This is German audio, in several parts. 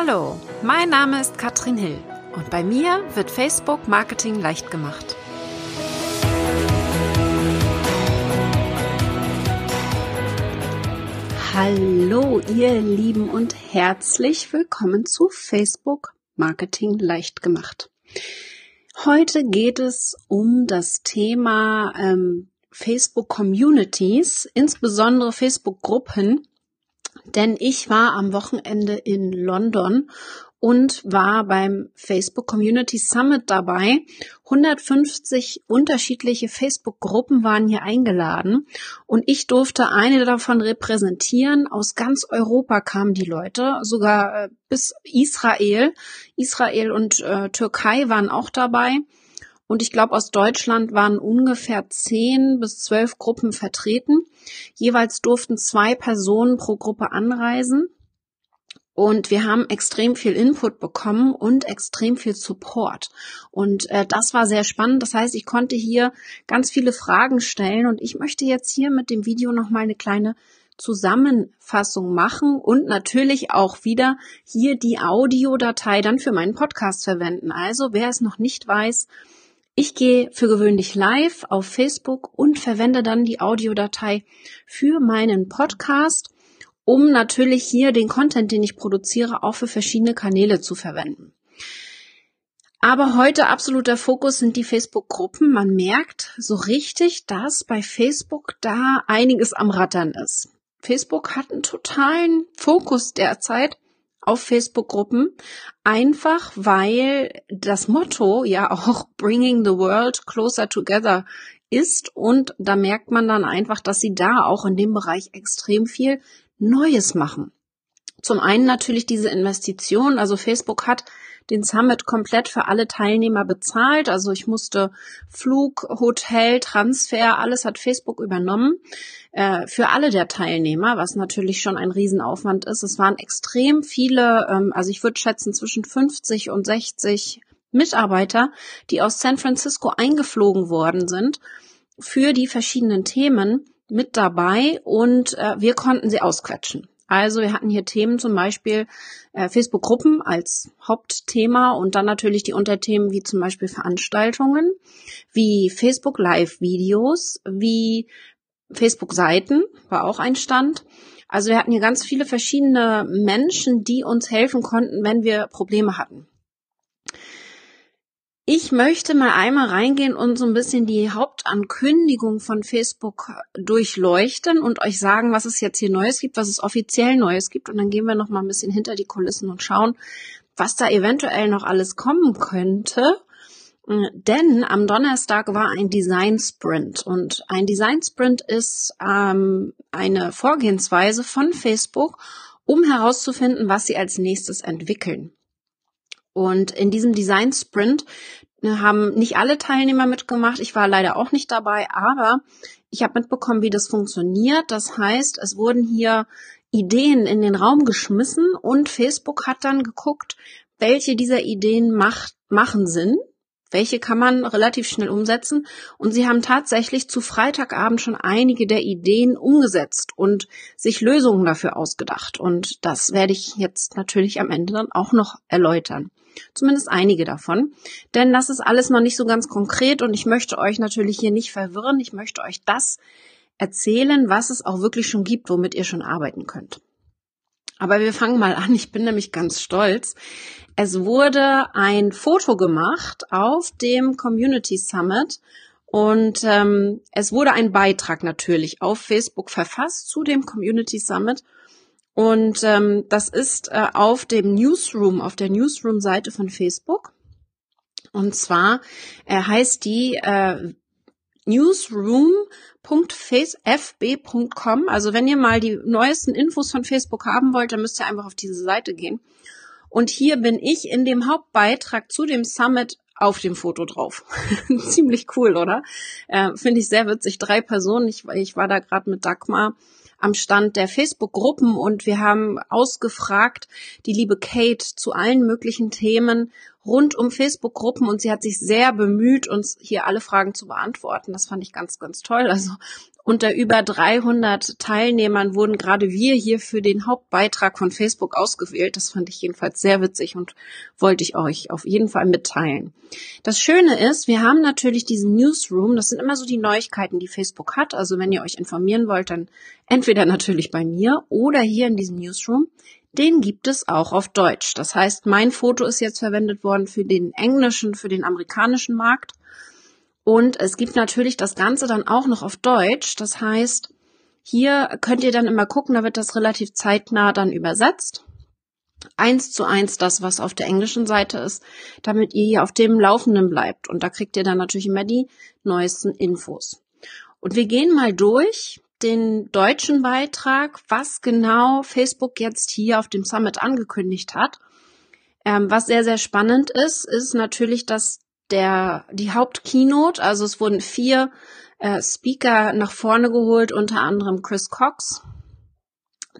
Hallo, mein Name ist Katrin Hill und bei mir wird Facebook Marketing leicht gemacht. Hallo, ihr Lieben und herzlich willkommen zu Facebook Marketing leicht gemacht. Heute geht es um das Thema ähm, Facebook Communities, insbesondere Facebook Gruppen denn ich war am Wochenende in London und war beim Facebook Community Summit dabei. 150 unterschiedliche Facebook-Gruppen waren hier eingeladen und ich durfte eine davon repräsentieren. Aus ganz Europa kamen die Leute, sogar äh, bis Israel. Israel und äh, Türkei waren auch dabei. Und ich glaube, aus Deutschland waren ungefähr zehn bis zwölf Gruppen vertreten. Jeweils durften zwei Personen pro Gruppe anreisen. Und wir haben extrem viel Input bekommen und extrem viel Support. Und äh, das war sehr spannend. Das heißt, ich konnte hier ganz viele Fragen stellen und ich möchte jetzt hier mit dem Video nochmal eine kleine Zusammenfassung machen und natürlich auch wieder hier die Audiodatei dann für meinen Podcast verwenden. Also wer es noch nicht weiß, ich gehe für gewöhnlich live auf Facebook und verwende dann die Audiodatei für meinen Podcast, um natürlich hier den Content, den ich produziere, auch für verschiedene Kanäle zu verwenden. Aber heute absoluter Fokus sind die Facebook-Gruppen. Man merkt so richtig, dass bei Facebook da einiges am Rattern ist. Facebook hat einen totalen Fokus derzeit auf Facebook-Gruppen, einfach weil das Motto ja auch Bringing the World Closer Together ist und da merkt man dann einfach, dass sie da auch in dem Bereich extrem viel Neues machen. Zum einen natürlich diese Investition, also Facebook hat den Summit komplett für alle Teilnehmer bezahlt. Also ich musste Flug, Hotel, Transfer, alles hat Facebook übernommen äh, für alle der Teilnehmer, was natürlich schon ein Riesenaufwand ist. Es waren extrem viele, ähm, also ich würde schätzen zwischen 50 und 60 Mitarbeiter, die aus San Francisco eingeflogen worden sind für die verschiedenen Themen mit dabei und äh, wir konnten sie ausquetschen. Also wir hatten hier Themen zum Beispiel äh, Facebook-Gruppen als Hauptthema und dann natürlich die Unterthemen wie zum Beispiel Veranstaltungen, wie Facebook-Live-Videos, wie Facebook-Seiten, war auch ein Stand. Also wir hatten hier ganz viele verschiedene Menschen, die uns helfen konnten, wenn wir Probleme hatten. Ich möchte mal einmal reingehen und so ein bisschen die Hauptankündigung von Facebook durchleuchten und euch sagen, was es jetzt hier Neues gibt, was es offiziell Neues gibt. Und dann gehen wir noch mal ein bisschen hinter die Kulissen und schauen, was da eventuell noch alles kommen könnte. Denn am Donnerstag war ein Design Sprint und ein Design Sprint ist ähm, eine Vorgehensweise von Facebook, um herauszufinden, was sie als nächstes entwickeln. Und in diesem Design Sprint äh, haben nicht alle Teilnehmer mitgemacht. Ich war leider auch nicht dabei, aber ich habe mitbekommen, wie das funktioniert. Das heißt, es wurden hier Ideen in den Raum geschmissen und Facebook hat dann geguckt, welche dieser Ideen macht, machen Sinn welche kann man relativ schnell umsetzen. Und sie haben tatsächlich zu Freitagabend schon einige der Ideen umgesetzt und sich Lösungen dafür ausgedacht. Und das werde ich jetzt natürlich am Ende dann auch noch erläutern. Zumindest einige davon. Denn das ist alles noch nicht so ganz konkret und ich möchte euch natürlich hier nicht verwirren. Ich möchte euch das erzählen, was es auch wirklich schon gibt, womit ihr schon arbeiten könnt. Aber wir fangen mal an. Ich bin nämlich ganz stolz. Es wurde ein Foto gemacht auf dem Community Summit und ähm, es wurde ein Beitrag natürlich auf Facebook verfasst zu dem Community Summit. Und ähm, das ist äh, auf dem Newsroom, auf der Newsroom-Seite von Facebook. Und zwar äh, heißt die äh, newsroom.fb.com. Also wenn ihr mal die neuesten Infos von Facebook haben wollt, dann müsst ihr einfach auf diese Seite gehen. Und hier bin ich in dem Hauptbeitrag zu dem Summit auf dem Foto drauf. Ziemlich cool, oder? Äh, Finde ich sehr witzig. Drei Personen. Ich, ich war da gerade mit Dagmar am Stand der Facebook-Gruppen und wir haben ausgefragt, die liebe Kate, zu allen möglichen Themen rund um Facebook-Gruppen und sie hat sich sehr bemüht, uns hier alle Fragen zu beantworten. Das fand ich ganz, ganz toll. Also Unter über 300 Teilnehmern wurden gerade wir hier für den Hauptbeitrag von Facebook ausgewählt. Das fand ich jedenfalls sehr witzig und wollte ich euch auf jeden Fall mitteilen. Das Schöne ist, wir haben natürlich diesen Newsroom. Das sind immer so die Neuigkeiten, die Facebook hat. Also wenn ihr euch informieren wollt, dann entweder natürlich bei mir oder hier in diesem Newsroom. Den gibt es auch auf Deutsch. Das heißt, mein Foto ist jetzt verwendet worden für den englischen, für den amerikanischen Markt. Und es gibt natürlich das Ganze dann auch noch auf Deutsch. Das heißt, hier könnt ihr dann immer gucken, da wird das relativ zeitnah dann übersetzt. Eins zu eins das, was auf der englischen Seite ist, damit ihr hier auf dem Laufenden bleibt. Und da kriegt ihr dann natürlich immer die neuesten Infos. Und wir gehen mal durch den deutschen Beitrag, was genau Facebook jetzt hier auf dem Summit angekündigt hat. Ähm, was sehr, sehr spannend ist, ist natürlich, dass der, die Hauptkeynote, also es wurden vier äh, Speaker nach vorne geholt, unter anderem Chris Cox,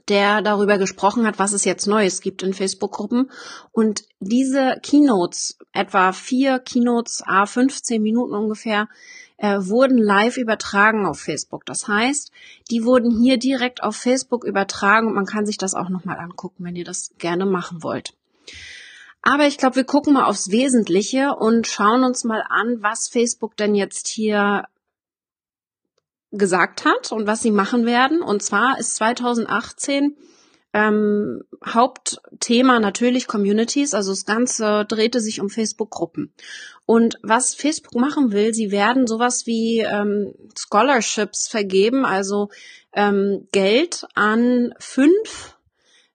der darüber gesprochen hat, was es jetzt Neues gibt in Facebook-Gruppen. Und diese Keynotes, etwa vier Keynotes, a 15 Minuten ungefähr, äh, wurden live übertragen auf Facebook. Das heißt, die wurden hier direkt auf Facebook übertragen und man kann sich das auch nochmal angucken, wenn ihr das gerne machen wollt. Aber ich glaube, wir gucken mal aufs Wesentliche und schauen uns mal an, was Facebook denn jetzt hier gesagt hat und was sie machen werden. Und zwar ist 2018 ähm, Hauptthema natürlich Communities, also das Ganze drehte sich um Facebook-Gruppen. Und was Facebook machen will, sie werden sowas wie ähm, Scholarships vergeben, also ähm, Geld an fünf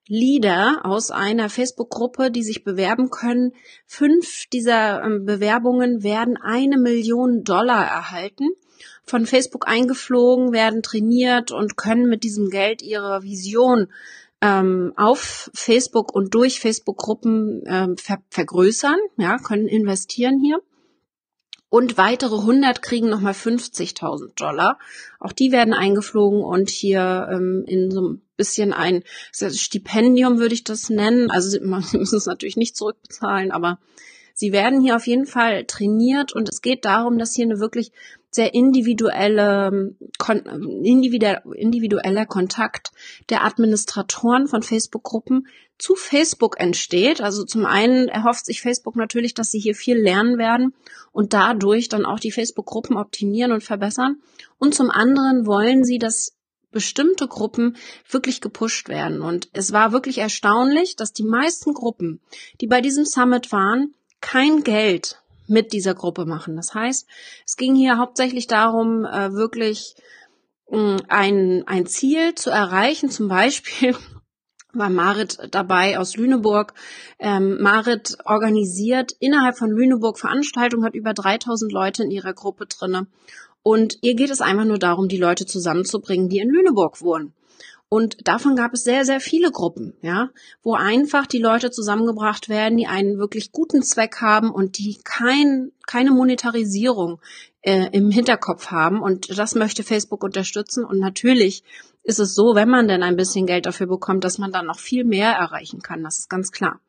Leader aus einer Facebook-Gruppe, die sich bewerben können. Fünf dieser ähm, Bewerbungen werden eine Million Dollar erhalten, von Facebook eingeflogen, werden trainiert und können mit diesem Geld ihre Vision ähm, auf Facebook und durch Facebook-Gruppen ähm, ver vergrößern, ja, können investieren hier. Und weitere 100 kriegen nochmal 50.000 Dollar. Auch die werden eingeflogen und hier ähm, in so einem bisschen ein Stipendium würde ich das nennen. Also sie müssen es natürlich nicht zurückbezahlen, aber sie werden hier auf jeden Fall trainiert und es geht darum, dass hier eine wirklich sehr individuelle, individueller Kontakt der Administratoren von Facebook-Gruppen zu Facebook entsteht. Also zum einen erhofft sich Facebook natürlich, dass sie hier viel lernen werden und dadurch dann auch die Facebook-Gruppen optimieren und verbessern. Und zum anderen wollen sie, dass bestimmte Gruppen wirklich gepusht werden. Und es war wirklich erstaunlich, dass die meisten Gruppen, die bei diesem Summit waren, kein Geld mit dieser Gruppe machen. Das heißt, es ging hier hauptsächlich darum, äh, wirklich mm, ein, ein Ziel zu erreichen. Zum Beispiel war Marit dabei aus Lüneburg. Ähm, Marit organisiert innerhalb von Lüneburg Veranstaltungen, hat über 3000 Leute in ihrer Gruppe drinne und ihr geht es einfach nur darum, die Leute zusammenzubringen, die in Lüneburg wohnen. Und davon gab es sehr, sehr viele Gruppen, ja, wo einfach die Leute zusammengebracht werden, die einen wirklich guten Zweck haben und die kein, keine Monetarisierung äh, im Hinterkopf haben. Und das möchte Facebook unterstützen. Und natürlich ist es so, wenn man denn ein bisschen Geld dafür bekommt, dass man dann noch viel mehr erreichen kann. Das ist ganz klar.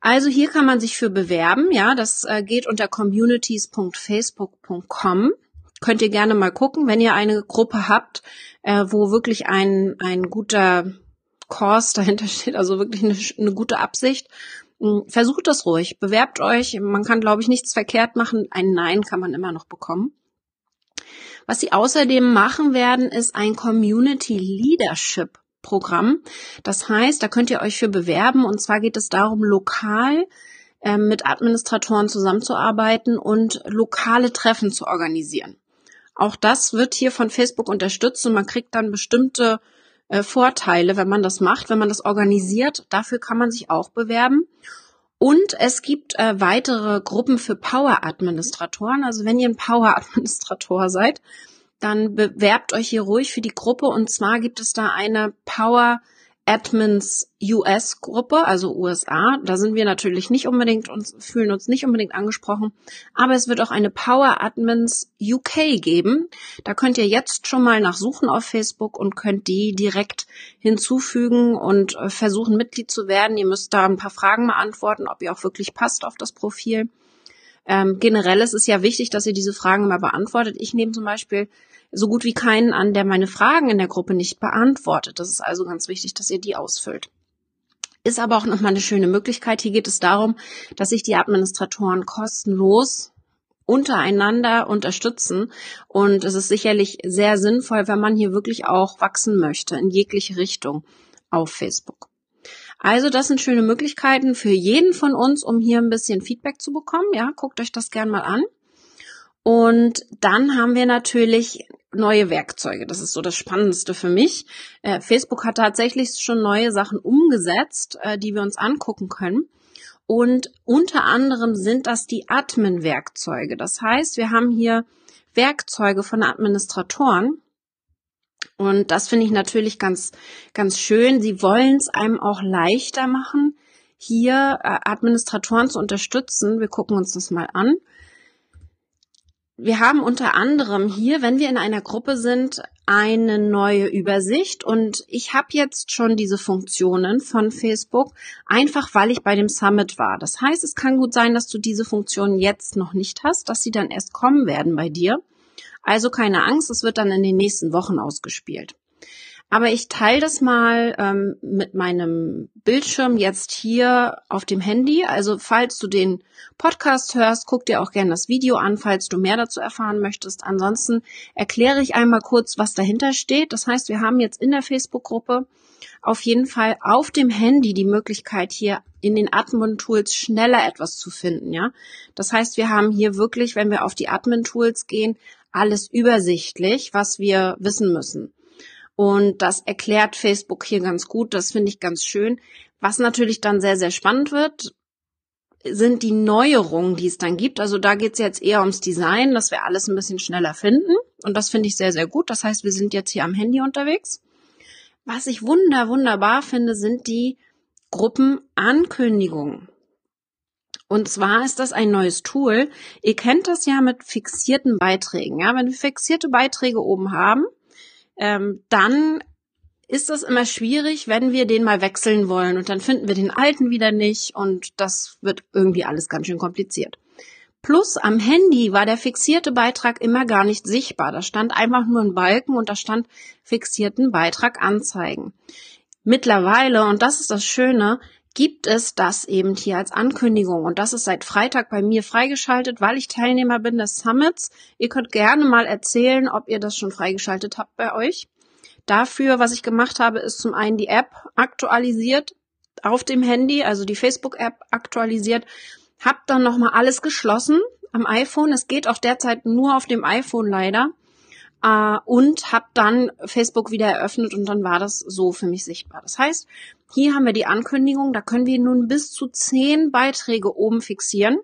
Also hier kann man sich für bewerben. Ja, das äh, geht unter communities.facebook.com könnt ihr gerne mal gucken, wenn ihr eine Gruppe habt, äh, wo wirklich ein, ein guter Kurs dahinter steht, also wirklich eine, eine gute Absicht. Hm, versucht das ruhig, bewerbt euch. Man kann, glaube ich, nichts verkehrt machen. Ein Nein kann man immer noch bekommen. Was sie außerdem machen werden, ist ein Community Leadership Programm. Das heißt, da könnt ihr euch für bewerben. Und zwar geht es darum, lokal äh, mit Administratoren zusammenzuarbeiten und lokale Treffen zu organisieren. Auch das wird hier von Facebook unterstützt und man kriegt dann bestimmte äh, Vorteile, wenn man das macht, wenn man das organisiert. Dafür kann man sich auch bewerben. Und es gibt äh, weitere Gruppen für Power-Administratoren. Also wenn ihr ein Power-Administrator seid, dann bewerbt euch hier ruhig für die Gruppe. Und zwar gibt es da eine Power Admins US Gruppe, also USA. Da sind wir natürlich nicht unbedingt uns, fühlen uns nicht unbedingt angesprochen. Aber es wird auch eine Power Admins UK geben. Da könnt ihr jetzt schon mal nachsuchen auf Facebook und könnt die direkt hinzufügen und äh, versuchen Mitglied zu werden. Ihr müsst da ein paar Fragen beantworten, ob ihr auch wirklich passt auf das Profil. Ähm, generell ist es ja wichtig, dass ihr diese Fragen mal beantwortet. Ich nehme zum Beispiel so gut wie keinen an, der meine Fragen in der Gruppe nicht beantwortet. Das ist also ganz wichtig, dass ihr die ausfüllt. Ist aber auch nochmal eine schöne Möglichkeit. Hier geht es darum, dass sich die Administratoren kostenlos untereinander unterstützen. Und es ist sicherlich sehr sinnvoll, wenn man hier wirklich auch wachsen möchte in jegliche Richtung auf Facebook. Also das sind schöne Möglichkeiten für jeden von uns, um hier ein bisschen Feedback zu bekommen. Ja, guckt euch das gern mal an. Und dann haben wir natürlich neue Werkzeuge. Das ist so das Spannendste für mich. Äh, Facebook hat tatsächlich schon neue Sachen umgesetzt, äh, die wir uns angucken können. Und unter anderem sind das die Admin-Werkzeuge. Das heißt, wir haben hier Werkzeuge von Administratoren, und das finde ich natürlich ganz, ganz schön. Sie wollen es einem auch leichter machen, hier äh, Administratoren zu unterstützen. Wir gucken uns das mal an. Wir haben unter anderem hier, wenn wir in einer Gruppe sind, eine neue Übersicht und ich habe jetzt schon diese Funktionen von Facebook, einfach weil ich bei dem Summit war. Das heißt, es kann gut sein, dass du diese Funktionen jetzt noch nicht hast, dass sie dann erst kommen werden bei dir. Also keine Angst, es wird dann in den nächsten Wochen ausgespielt. Aber ich teile das mal ähm, mit meinem Bildschirm jetzt hier auf dem Handy. Also falls du den Podcast hörst, guck dir auch gerne das Video an, falls du mehr dazu erfahren möchtest. Ansonsten erkläre ich einmal kurz, was dahinter steht. Das heißt, wir haben jetzt in der Facebook-Gruppe auf jeden Fall auf dem Handy die Möglichkeit, hier in den Admin-Tools schneller etwas zu finden, ja. Das heißt, wir haben hier wirklich, wenn wir auf die Admin-Tools gehen, alles übersichtlich, was wir wissen müssen. Und das erklärt Facebook hier ganz gut. Das finde ich ganz schön. Was natürlich dann sehr, sehr spannend wird, sind die Neuerungen, die es dann gibt. Also da geht es jetzt eher ums Design, dass wir alles ein bisschen schneller finden. Und das finde ich sehr, sehr gut. Das heißt, wir sind jetzt hier am Handy unterwegs. Was ich wunder, wunderbar finde, sind die Gruppenankündigungen. Und zwar ist das ein neues Tool. Ihr kennt das ja mit fixierten Beiträgen. Ja, wenn wir fixierte Beiträge oben haben, ähm, dann ist das immer schwierig, wenn wir den mal wechseln wollen und dann finden wir den alten wieder nicht und das wird irgendwie alles ganz schön kompliziert. Plus am Handy war der fixierte Beitrag immer gar nicht sichtbar. Da stand einfach nur ein Balken und da stand fixierten Beitrag anzeigen. Mittlerweile, und das ist das Schöne, gibt es das eben hier als Ankündigung. Und das ist seit Freitag bei mir freigeschaltet, weil ich Teilnehmer bin des Summits. Ihr könnt gerne mal erzählen, ob ihr das schon freigeschaltet habt bei euch. Dafür, was ich gemacht habe, ist zum einen die App aktualisiert auf dem Handy, also die Facebook-App aktualisiert. Hab dann nochmal alles geschlossen am iPhone. Es geht auch derzeit nur auf dem iPhone leider äh, und habe dann Facebook wieder eröffnet und dann war das so für mich sichtbar. Das heißt, hier haben wir die Ankündigung, da können wir nun bis zu zehn Beiträge oben fixieren,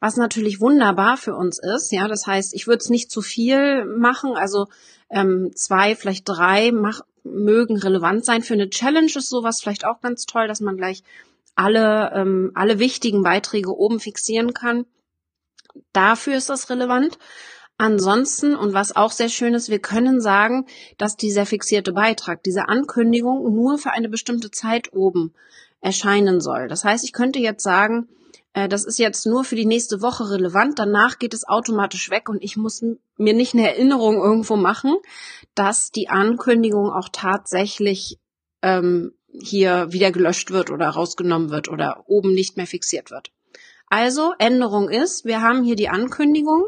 was natürlich wunderbar für uns ist. Ja, das heißt, ich würde es nicht zu viel machen, also ähm, zwei, vielleicht drei mach, mögen relevant sein. Für eine Challenge ist sowas vielleicht auch ganz toll, dass man gleich alle, ähm, alle wichtigen Beiträge oben fixieren kann. Dafür ist das relevant. Ansonsten, und was auch sehr schön ist, wir können sagen, dass dieser fixierte Beitrag, diese Ankündigung nur für eine bestimmte Zeit oben erscheinen soll. Das heißt, ich könnte jetzt sagen, äh, das ist jetzt nur für die nächste Woche relevant, danach geht es automatisch weg und ich muss mir nicht eine Erinnerung irgendwo machen, dass die Ankündigung auch tatsächlich ähm, hier wieder gelöscht wird oder rausgenommen wird oder oben nicht mehr fixiert wird. Also Änderung ist, wir haben hier die Ankündigung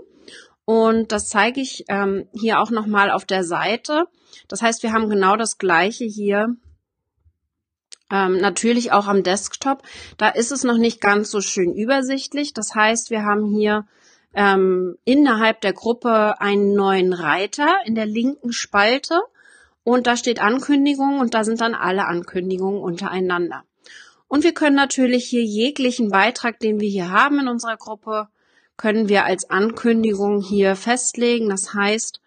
und das zeige ich ähm, hier auch nochmal auf der Seite. Das heißt, wir haben genau das gleiche hier. Ähm, natürlich auch am Desktop. Da ist es noch nicht ganz so schön übersichtlich. Das heißt, wir haben hier ähm, innerhalb der Gruppe einen neuen Reiter in der linken Spalte. Und da steht Ankündigung und da sind dann alle Ankündigungen untereinander. Und wir können natürlich hier jeglichen Beitrag, den wir hier haben in unserer Gruppe, können wir als Ankündigung hier festlegen. Das heißt,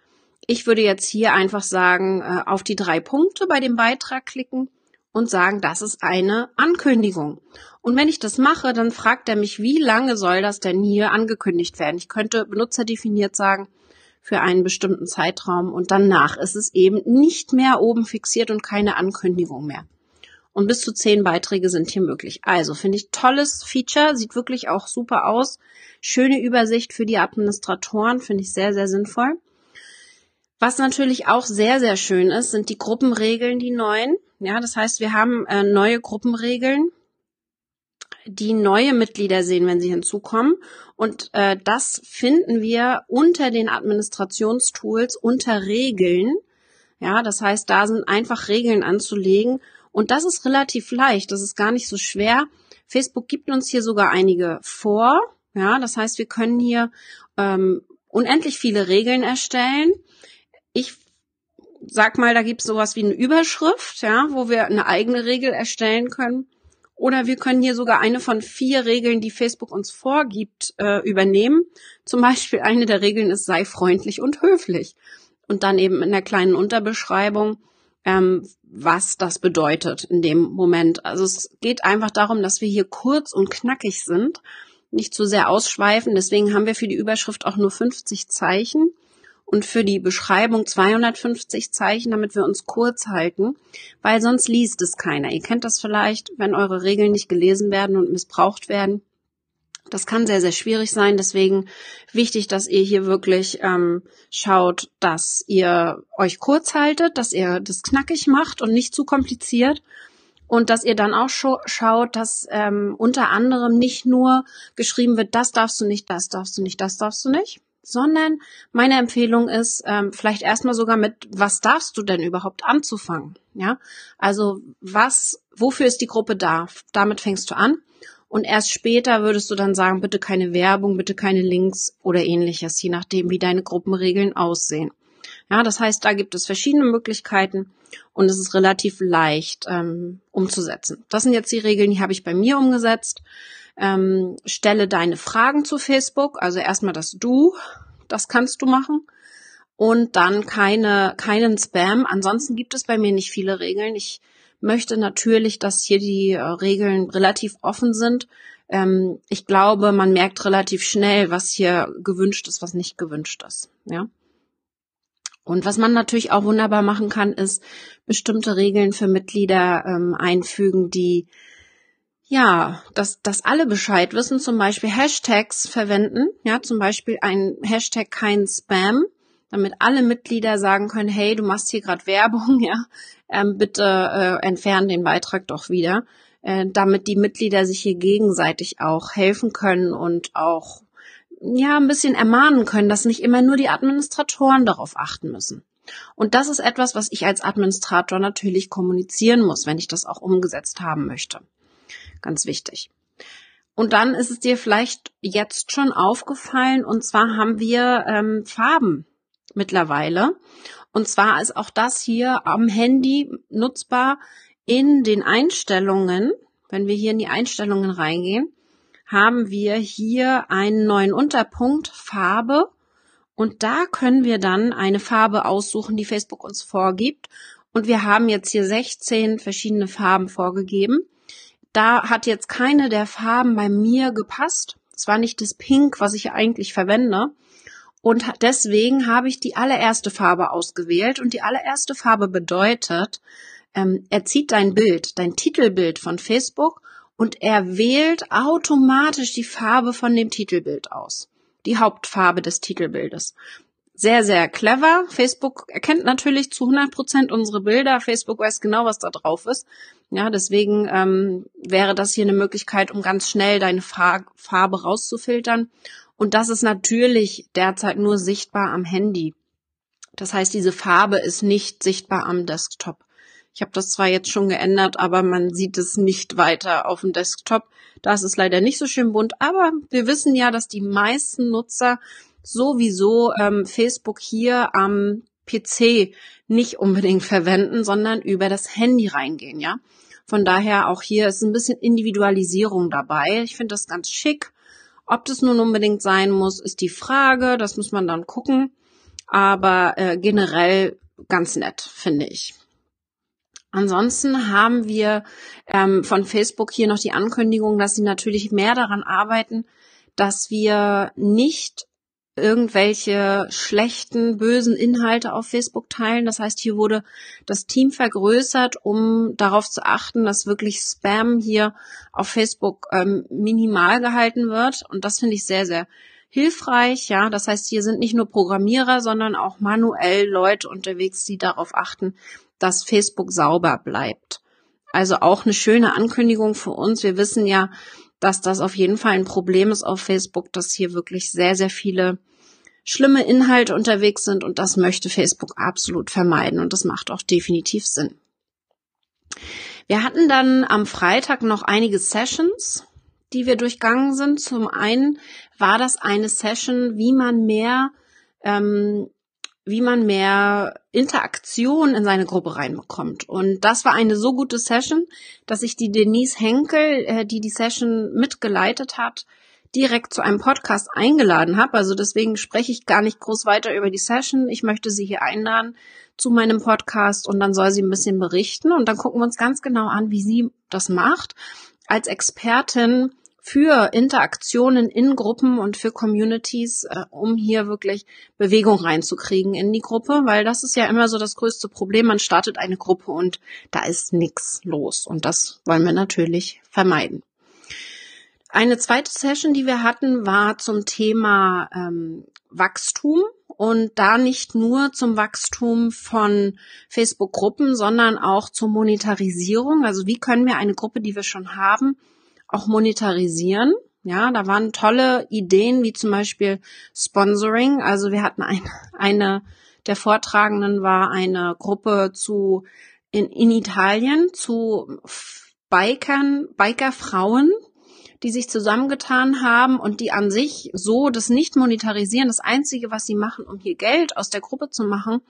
ich würde jetzt hier einfach sagen, äh, auf die drei Punkte bei dem Beitrag klicken und sagen, das ist eine Ankündigung. Und wenn ich das mache, dann fragt er mich, wie lange soll das denn hier angekündigt werden? Ich könnte benutzerdefiniert sagen, für einen bestimmten Zeitraum und danach ist es eben nicht mehr oben fixiert und keine Ankündigung mehr. Und bis zu zehn Beiträge sind hier möglich. Also finde ich tolles Feature, sieht wirklich auch super aus. Schöne Übersicht für die Administratoren, finde ich sehr, sehr sinnvoll. Was natürlich auch sehr, sehr schön ist, sind die Gruppenregeln, die neuen. Ja, das heißt, wir haben äh, neue Gruppenregeln, die neue Mitglieder sehen, wenn sie hinzukommen. Und äh, das finden wir unter den Administrationstools unter Regeln. Ja, das heißt, da sind einfach Regeln anzulegen. Und das ist relativ leicht. Das ist gar nicht so schwer. Facebook gibt uns hier sogar einige vor. Ja, das heißt, wir können hier ähm, unendlich viele Regeln erstellen ich sag mal, da gibt es sowas wie eine Überschrift, ja, wo wir eine eigene Regel erstellen können. Oder wir können hier sogar eine von vier Regeln, die Facebook uns vorgibt, äh, übernehmen. Zum Beispiel eine der Regeln ist, sei freundlich und höflich. Und dann eben in der kleinen Unterbeschreibung, ähm, was das bedeutet in dem Moment. Also es geht einfach darum, dass wir hier kurz und knackig sind, nicht zu sehr ausschweifen. Deswegen haben wir für die Überschrift auch nur 50 Zeichen und für die Beschreibung 250 Zeichen, damit wir uns kurz halten, weil sonst liest es keiner. Ihr kennt das vielleicht, wenn eure Regeln nicht gelesen werden und missbraucht werden. Das kann sehr, sehr schwierig sein. Deswegen wichtig, dass ihr hier wirklich ähm, schaut, dass ihr euch kurz haltet, dass ihr das knackig macht und nicht zu kompliziert. Und dass ihr dann auch schaut, dass ähm, unter anderem nicht nur geschrieben wird, das darfst du nicht, das darfst du nicht, das darfst du nicht, sondern meine Empfehlung ist, ähm, vielleicht erstmal sogar mit, was darfst du denn überhaupt anzufangen? Ja, also was, wofür ist die Gruppe da? Damit fängst du an. Und erst später würdest du dann sagen, bitte keine Werbung, bitte keine Links oder ähnliches, je nachdem, wie deine Gruppenregeln aussehen. Ja, das heißt, da gibt es verschiedene Möglichkeiten und es ist relativ leicht ähm, umzusetzen. Das sind jetzt die Regeln, die habe ich bei mir umgesetzt ähm, stelle deine Fragen zu Facebook, also erstmal das Du, das kannst du machen. Und dann keine, keinen Spam. Ansonsten gibt es bei mir nicht viele Regeln. Ich möchte natürlich, dass hier die äh, Regeln relativ offen sind. Ähm, ich glaube, man merkt relativ schnell, was hier gewünscht ist, was nicht gewünscht ist. Ja. Und was man natürlich auch wunderbar machen kann, ist bestimmte Regeln für Mitglieder ähm, einfügen, die ja, dass, dass alle Bescheid wissen, zum Beispiel Hashtags verwenden, ja, zum Beispiel ein Hashtag kein Spam, damit alle Mitglieder sagen können, hey, du machst hier gerade Werbung, ja, ähm, bitte äh, entfernen den Beitrag doch wieder, äh, damit die Mitglieder sich hier gegenseitig auch helfen können und auch ja ein bisschen ermahnen können, dass nicht immer nur die Administratoren darauf achten müssen. Und das ist etwas, was ich als Administrator natürlich kommunizieren muss, wenn ich das auch umgesetzt haben möchte. Ganz wichtig. Und dann ist es dir vielleicht jetzt schon aufgefallen, und zwar haben wir ähm, Farben mittlerweile. Und zwar ist auch das hier am Handy nutzbar in den Einstellungen. Wenn wir hier in die Einstellungen reingehen, haben wir hier einen neuen Unterpunkt Farbe. Und da können wir dann eine Farbe aussuchen, die Facebook uns vorgibt. Und wir haben jetzt hier 16 verschiedene Farben vorgegeben da hat jetzt keine der Farben bei mir gepasst. Es war nicht das Pink, was ich eigentlich verwende. Und deswegen habe ich die allererste Farbe ausgewählt. Und die allererste Farbe bedeutet, ähm, er zieht dein Bild, dein Titelbild von Facebook und er wählt automatisch die Farbe von dem Titelbild aus. Die Hauptfarbe des Titelbildes sehr, sehr clever. Facebook erkennt natürlich zu 100 Prozent unsere Bilder. Facebook weiß genau, was da drauf ist. Ja, deswegen ähm, wäre das hier eine Möglichkeit, um ganz schnell deine Farbe rauszufiltern. Und das ist natürlich derzeit nur sichtbar am Handy. Das heißt, diese Farbe ist nicht sichtbar am Desktop. Ich habe das zwar jetzt schon geändert, aber man sieht es nicht weiter auf dem Desktop. Da ist es leider nicht so schön bunt, aber wir wissen ja, dass die meisten Nutzer sowieso ähm, Facebook hier am PC nicht unbedingt verwenden, sondern über das Handy reingehen, ja. Von daher auch hier ist ein bisschen Individualisierung dabei. Ich finde das ganz schick. Ob das nun unbedingt sein muss, ist die Frage. Das muss man dann gucken. Aber äh, generell ganz nett, finde ich. Ansonsten haben wir ähm, von Facebook hier noch die Ankündigung, dass sie natürlich mehr daran arbeiten, dass wir nicht irgendwelche schlechten, bösen Inhalte auf Facebook teilen. Das heißt, hier wurde das Team vergrößert, um darauf zu achten, dass wirklich Spam hier auf Facebook ähm, minimal gehalten wird. Und das finde ich sehr, sehr hilfreich. Ja, das heißt, hier sind nicht nur Programmierer, sondern auch manuell Leute unterwegs, die darauf achten, dass Facebook sauber bleibt. Also auch eine schöne Ankündigung für uns. Wir wissen ja, dass das auf jeden Fall ein Problem ist auf Facebook, dass hier wirklich sehr, sehr viele schlimme Inhalte unterwegs sind und das möchte Facebook absolut vermeiden und das macht auch definitiv Sinn. Wir hatten dann am Freitag noch einige Sessions, die wir durchgangen sind. Zum einen war das eine Session, wie man mehr ähm, wie man mehr Interaktion in seine Gruppe reinbekommt. Und das war eine so gute Session, dass ich die Denise Henkel, äh, die die Session mitgeleitet hat, direkt zu einem Podcast eingeladen habe. Also deswegen spreche ich gar nicht groß weiter über die Session. Ich möchte sie hier einladen zu meinem Podcast und dann soll sie ein bisschen berichten und dann gucken wir uns ganz genau an, wie sie das macht als Expertin für Interaktionen in Gruppen und für Communities, äh, um hier wirklich Bewegung reinzukriegen in die Gruppe, weil das ist ja immer so das größte Problem. Man startet eine Gruppe und da ist nichts los und das wollen wir natürlich vermeiden. Eine zweite Session, die wir hatten, war zum Thema ähm, Wachstum und da nicht nur zum Wachstum von Facebook-Gruppen, sondern auch zur Monetarisierung. Also wie können wir eine Gruppe, die wir schon haben, auch monetarisieren. Ja, da waren tolle Ideen, wie zum Beispiel Sponsoring. Also wir hatten ein, eine der Vortragenden war eine Gruppe zu in, in Italien zu Bikern, Bikerfrauen, die sich zusammengetan haben und die an sich so das nicht monetarisieren. Das Einzige, was sie machen, um hier Geld aus der Gruppe zu machen,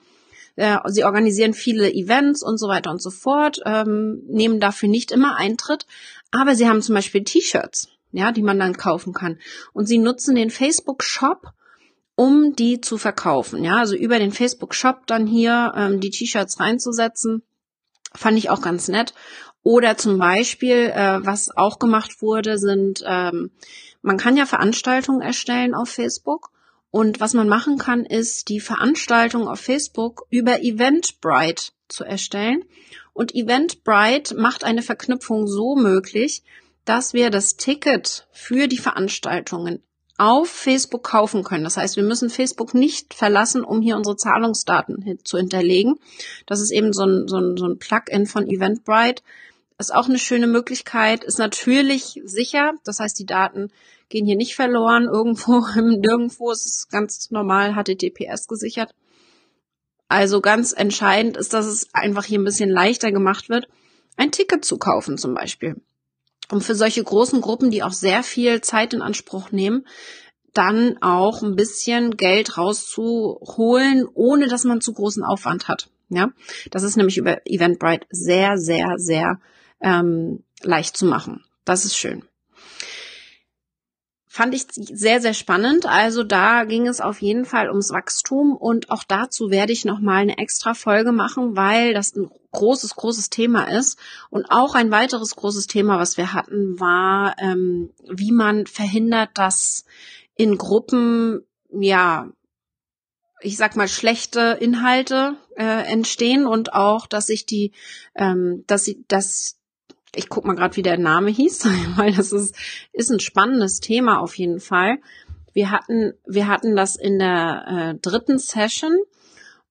äh, sie organisieren viele Events und so weiter und so fort, ähm, nehmen dafür nicht immer Eintritt, aber sie haben zum Beispiel T-Shirts, ja, die man dann kaufen kann. Und sie nutzen den Facebook Shop, um die zu verkaufen. Ja, also über den Facebook Shop dann hier ähm, die T-Shirts reinzusetzen, fand ich auch ganz nett. Oder zum Beispiel, äh, was auch gemacht wurde, sind, ähm, man kann ja Veranstaltungen erstellen auf Facebook. Und was man machen kann, ist die Veranstaltung auf Facebook über Eventbrite zu erstellen. Und Eventbrite macht eine Verknüpfung so möglich, dass wir das Ticket für die Veranstaltungen auf Facebook kaufen können. Das heißt, wir müssen Facebook nicht verlassen, um hier unsere Zahlungsdaten zu hinterlegen. Das ist eben so ein, so ein, so ein Plugin von Eventbrite. Ist auch eine schöne Möglichkeit, ist natürlich sicher. Das heißt, die Daten gehen hier nicht verloren. Irgendwo, nirgendwo ist es ganz normal HTTPS gesichert. Also ganz entscheidend ist, dass es einfach hier ein bisschen leichter gemacht wird, ein Ticket zu kaufen zum Beispiel. Um für solche großen Gruppen, die auch sehr viel Zeit in Anspruch nehmen, dann auch ein bisschen Geld rauszuholen, ohne dass man zu großen Aufwand hat. Ja, das ist nämlich über Eventbrite sehr, sehr, sehr ähm, leicht zu machen. Das ist schön fand ich sehr, sehr spannend. Also da ging es auf jeden Fall ums Wachstum und auch dazu werde ich nochmal eine extra Folge machen, weil das ein großes, großes Thema ist. Und auch ein weiteres großes Thema, was wir hatten, war, ähm, wie man verhindert, dass in Gruppen, ja, ich sag mal, schlechte Inhalte äh, entstehen und auch, dass sich die, ähm, dass sie, dass ich guck mal gerade, wie der Name hieß, weil das ist, ist ein spannendes Thema auf jeden Fall. Wir hatten, wir hatten das in der äh, dritten Session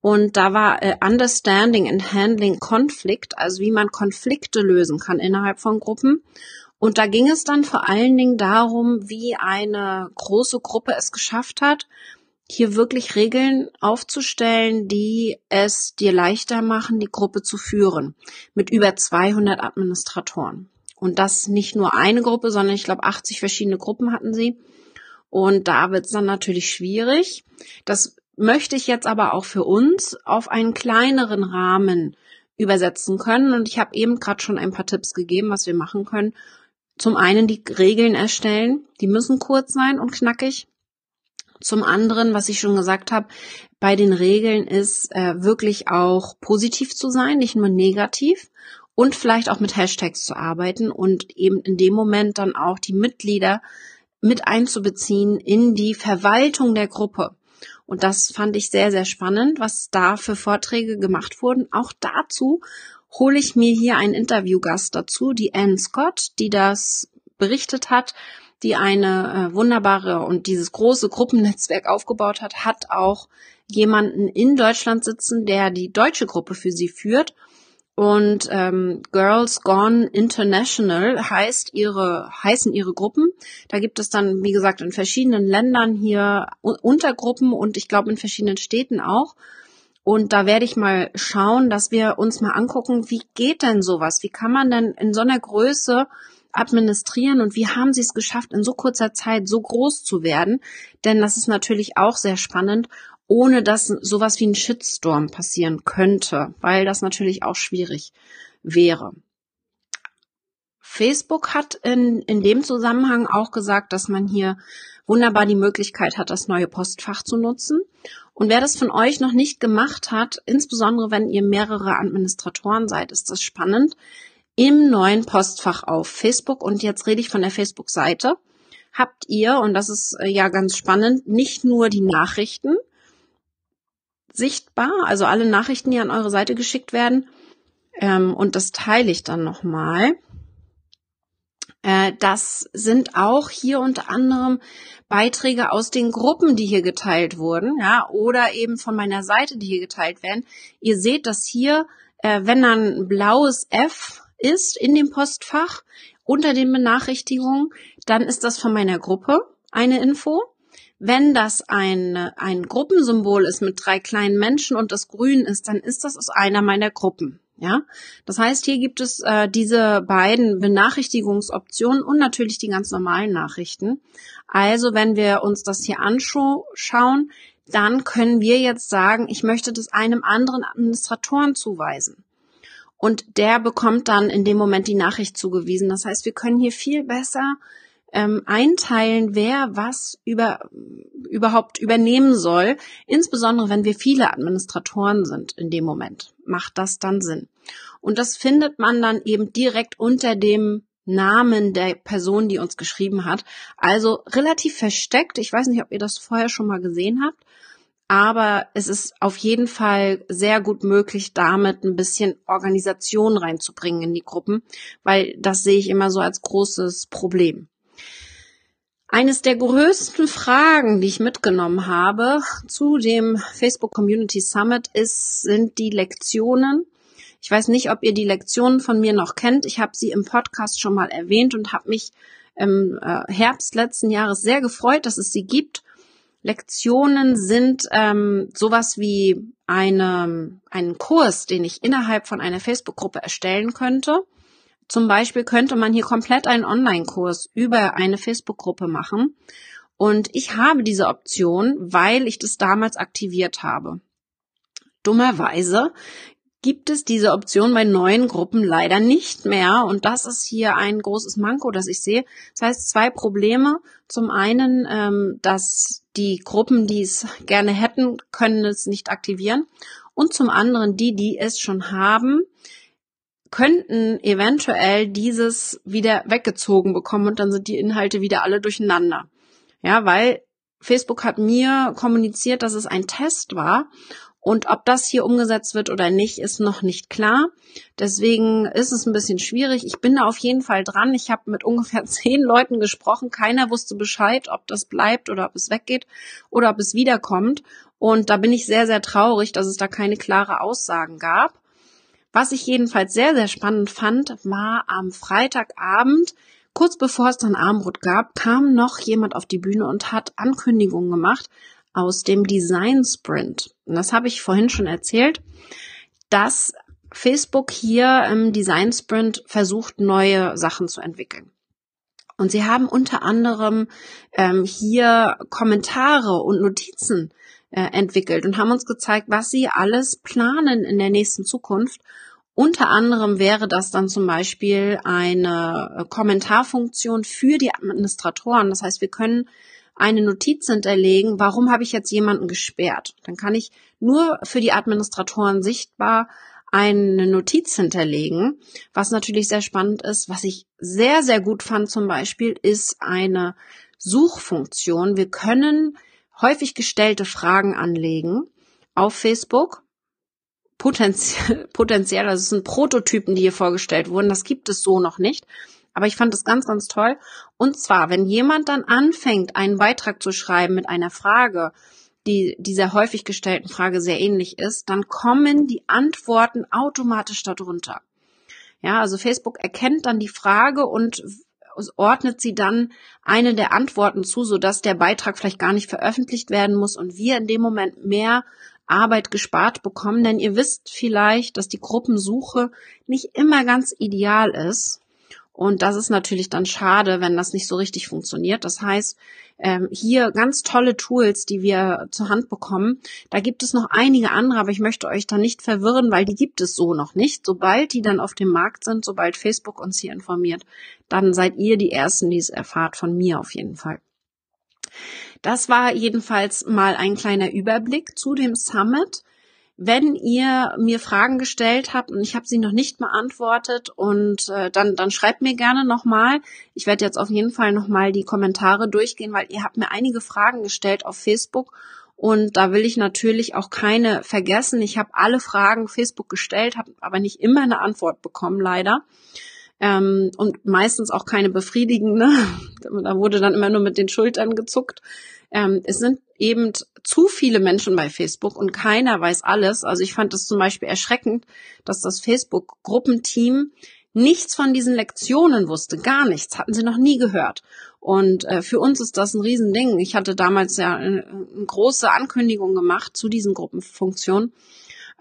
und da war äh, Understanding and Handling Conflict, also wie man Konflikte lösen kann innerhalb von Gruppen. Und da ging es dann vor allen Dingen darum, wie eine große Gruppe es geschafft hat, hier wirklich Regeln aufzustellen, die es dir leichter machen, die Gruppe zu führen. Mit über 200 Administratoren. Und das nicht nur eine Gruppe, sondern ich glaube 80 verschiedene Gruppen hatten sie. Und da wird es dann natürlich schwierig. Das möchte ich jetzt aber auch für uns auf einen kleineren Rahmen übersetzen können. Und ich habe eben gerade schon ein paar Tipps gegeben, was wir machen können. Zum einen die Regeln erstellen. Die müssen kurz sein und knackig. Zum anderen, was ich schon gesagt habe, bei den Regeln ist äh, wirklich auch positiv zu sein, nicht nur negativ und vielleicht auch mit Hashtags zu arbeiten und eben in dem Moment dann auch die Mitglieder mit einzubeziehen in die Verwaltung der Gruppe. Und das fand ich sehr, sehr spannend, was da für Vorträge gemacht wurden. Auch dazu hole ich mir hier einen Interviewgast dazu, die Anne Scott, die das berichtet hat, die eine äh, wunderbare und dieses große Gruppennetzwerk aufgebaut hat, hat auch jemanden in Deutschland sitzen, der die deutsche Gruppe für sie führt. Und ähm, Girls Gone International heißt ihre, heißen ihre Gruppen. Da gibt es dann, wie gesagt, in verschiedenen Ländern hier Untergruppen und ich glaube in verschiedenen Städten auch. Und da werde ich mal schauen, dass wir uns mal angucken, wie geht denn sowas? Wie kann man denn in so einer Größe administrieren und wie haben sie es geschafft, in so kurzer Zeit so groß zu werden? Denn das ist natürlich auch sehr spannend ohne dass sowas wie ein Shitstorm passieren könnte, weil das natürlich auch schwierig wäre. Facebook hat in, in dem Zusammenhang auch gesagt, dass man hier wunderbar die Möglichkeit hat, das neue Postfach zu nutzen. Und wer das von euch noch nicht gemacht hat, insbesondere wenn ihr mehrere Administratoren seid, ist das spannend. Im neuen Postfach auf Facebook, und jetzt rede ich von der Facebook-Seite, habt ihr, und das ist äh, ja ganz spannend, nicht nur die Nachrichten, sichtbar, also alle Nachrichten, die an eure Seite geschickt werden. Ähm, und das teile ich dann nochmal. Äh, das sind auch hier unter anderem Beiträge aus den Gruppen, die hier geteilt wurden, ja, oder eben von meiner Seite, die hier geteilt werden. Ihr seht, dass hier, äh, wenn dann ein blaues F ist in dem Postfach unter den Benachrichtigungen, dann ist das von meiner Gruppe eine Info. Wenn das ein, ein Gruppensymbol ist mit drei kleinen Menschen und das grün ist, dann ist das aus einer meiner Gruppen. Ja, das heißt, hier gibt es äh, diese beiden Benachrichtigungsoptionen und natürlich die ganz normalen Nachrichten. Also, wenn wir uns das hier anschauen, dann können wir jetzt sagen, ich möchte das einem anderen Administratoren zuweisen. Und der bekommt dann in dem Moment die Nachricht zugewiesen. Das heißt, wir können hier viel besser ähm, einteilen, wer was über, überhaupt übernehmen soll. Insbesondere wenn wir viele Administratoren sind in dem Moment, macht das dann Sinn. Und das findet man dann eben direkt unter dem Namen der Person, die uns geschrieben hat. Also relativ versteckt. Ich weiß nicht, ob ihr das vorher schon mal gesehen habt. Aber es ist auf jeden Fall sehr gut möglich, damit ein bisschen Organisation reinzubringen in die Gruppen, weil das sehe ich immer so als großes Problem. Eines der größten Fragen, die ich mitgenommen habe zu dem Facebook Community Summit ist, sind die Lektionen. Ich weiß nicht, ob ihr die Lektionen von mir noch kennt. Ich habe sie im Podcast schon mal erwähnt und habe mich im äh, Herbst letzten Jahres sehr gefreut, dass es sie gibt. Lektionen sind ähm, sowas wie eine, einen Kurs, den ich innerhalb von einer Facebook-Gruppe erstellen könnte zum Beispiel könnte man hier komplett einen Online-Kurs über eine Facebook-Gruppe machen. Und ich habe diese Option, weil ich das damals aktiviert habe. Dummerweise gibt es diese Option bei neuen Gruppen leider nicht mehr. Und das ist hier ein großes Manko, das ich sehe. Das heißt, zwei Probleme. Zum einen, ähm, dass die Gruppen, die es gerne hätten, können es nicht aktivieren. Und zum anderen, die, die es schon haben, könnten eventuell dieses wieder weggezogen bekommen und dann sind die Inhalte wieder alle durcheinander. Ja, weil Facebook hat mir kommuniziert, dass es ein Test war und ob das hier umgesetzt wird oder nicht, ist noch nicht klar. Deswegen ist es ein bisschen schwierig. Ich bin da auf jeden Fall dran. Ich habe mit ungefähr zehn Leuten gesprochen. Keiner wusste Bescheid, ob das bleibt oder ob es weggeht oder ob es wiederkommt. Und da bin ich sehr, sehr traurig, dass es da keine klare Aussagen gab. Was ich jedenfalls sehr, sehr spannend fand, war am Freitagabend, kurz bevor es dann Armbrot gab, kam noch jemand auf die Bühne und hat Ankündigungen gemacht aus dem Design Sprint. Und das habe ich vorhin schon erzählt, dass Facebook hier im Design Sprint versucht, neue Sachen zu entwickeln. Und sie haben unter anderem ähm, hier Kommentare und Notizen äh, entwickelt und haben uns gezeigt, was sie alles planen in der nächsten Zukunft. Unter anderem wäre das dann zum Beispiel eine äh, Kommentarfunktion für die Administratoren. Das heißt, wir können eine Notiz hinterlegen, warum habe ich jetzt jemanden gesperrt? Dann kann ich nur für die Administratoren sichtbar eine Notiz hinterlegen, was natürlich sehr spannend ist. Was ich sehr, sehr gut fand zum Beispiel, ist eine Suchfunktion. Wir können häufig gestellte Fragen anlegen auf Facebook. Potenziell, potenziell, es sind Prototypen, die hier vorgestellt wurden. Das gibt es so noch nicht. Aber ich fand das ganz, ganz toll. Und zwar, wenn jemand dann anfängt, einen Beitrag zu schreiben mit einer Frage, die dieser häufig gestellten Frage sehr ähnlich ist, dann kommen die Antworten automatisch darunter. Ja, also Facebook erkennt dann die Frage und ordnet sie dann eine der Antworten zu, sodass der Beitrag vielleicht gar nicht veröffentlicht werden muss und wir in dem Moment mehr Arbeit gespart bekommen. Denn ihr wisst vielleicht, dass die Gruppensuche nicht immer ganz ideal ist. Und das ist natürlich dann schade, wenn das nicht so richtig funktioniert. Das heißt, ähm, hier ganz tolle Tools, die wir zur Hand bekommen. Da gibt es noch einige andere, aber ich möchte euch da nicht verwirren, weil die gibt es so noch nicht. Sobald die dann auf dem Markt sind, sobald Facebook uns hier informiert, dann seid ihr die Ersten, die es erfahrt von mir auf jeden Fall. Das war jedenfalls mal ein kleiner Überblick zu dem Summit. Wenn ihr mir Fragen gestellt habt und ich habe sie noch nicht beantwortet und äh, dann, dann schreibt mir gerne nochmal. Ich werde jetzt auf jeden Fall nochmal die Kommentare durchgehen, weil ihr habt mir einige Fragen gestellt auf Facebook und da will ich natürlich auch keine vergessen. Ich habe alle Fragen Facebook gestellt, habe aber nicht immer eine Antwort bekommen, leider. Ähm, und meistens auch keine befriedigende. Da wurde dann immer nur mit den Schultern gezuckt. Ähm, es sind eben zu viele Menschen bei Facebook und keiner weiß alles. Also ich fand es zum Beispiel erschreckend, dass das Facebook-Gruppenteam nichts von diesen Lektionen wusste, gar nichts, hatten sie noch nie gehört. Und äh, für uns ist das ein Riesending. Ich hatte damals ja eine, eine große Ankündigung gemacht zu diesen Gruppenfunktionen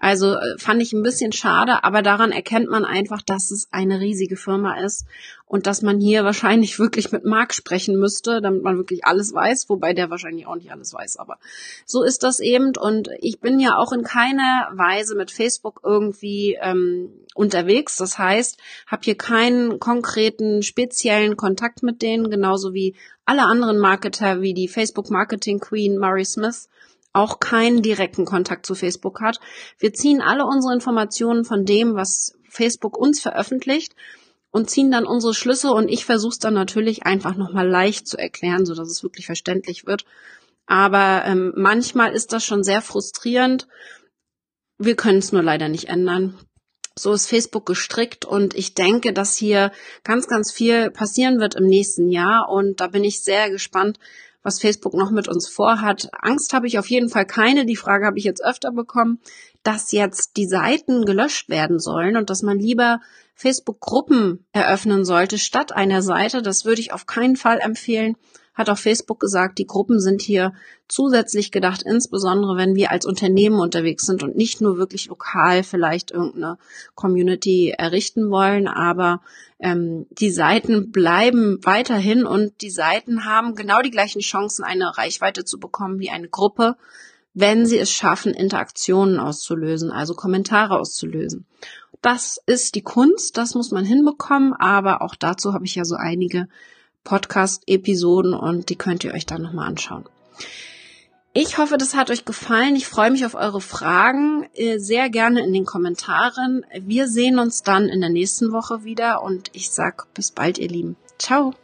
also äh, fand ich ein bisschen schade, aber daran erkennt man einfach, dass es eine riesige Firma ist und dass man hier wahrscheinlich wirklich mit Marc sprechen müsste, damit man wirklich alles weiß, wobei der wahrscheinlich auch nicht alles weiß, aber so ist das eben und ich bin ja auch in keiner Weise mit Facebook irgendwie ähm, unterwegs. Das heißt, habe hier keinen konkreten, speziellen Kontakt mit denen, genauso wie alle anderen Marketer wie die Facebook Marketing Queen Murray Smith auch keinen direkten Kontakt zu Facebook hat. Wir ziehen alle unsere Informationen von dem, was Facebook uns veröffentlicht und ziehen dann unsere Schlüsse und ich versuche es dann natürlich einfach nochmal leicht zu erklären, so dass es wirklich verständlich wird. Aber ähm, manchmal ist das schon sehr frustrierend. Wir können es nur leider nicht ändern. So ist Facebook gestrickt und ich denke, dass hier ganz, ganz viel passieren wird im nächsten Jahr und da bin ich sehr gespannt, was Facebook noch mit uns vorhat. Angst habe ich auf jeden Fall keine. Die Frage habe ich jetzt öfter bekommen, dass jetzt die Seiten gelöscht werden sollen und dass man lieber Facebook-Gruppen eröffnen sollte statt einer Seite. Das würde ich auf keinen Fall empfehlen hat auch Facebook gesagt, die Gruppen sind hier zusätzlich gedacht, insbesondere wenn wir als Unternehmen unterwegs sind und nicht nur wirklich lokal vielleicht irgendeine Community errichten wollen, aber ähm, die Seiten bleiben weiterhin und die Seiten haben genau die gleichen Chancen, eine Reichweite zu bekommen wie eine Gruppe, wenn sie es schaffen, Interaktionen auszulösen, also Kommentare auszulösen. Das ist die Kunst, das muss man hinbekommen, aber auch dazu habe ich ja so einige Podcast-Episoden und die könnt ihr euch dann nochmal anschauen. Ich hoffe, das hat euch gefallen. Ich freue mich auf eure Fragen äh, sehr gerne in den Kommentaren. Wir sehen uns dann in der nächsten Woche wieder und ich sag bis bald, ihr Lieben. Ciao.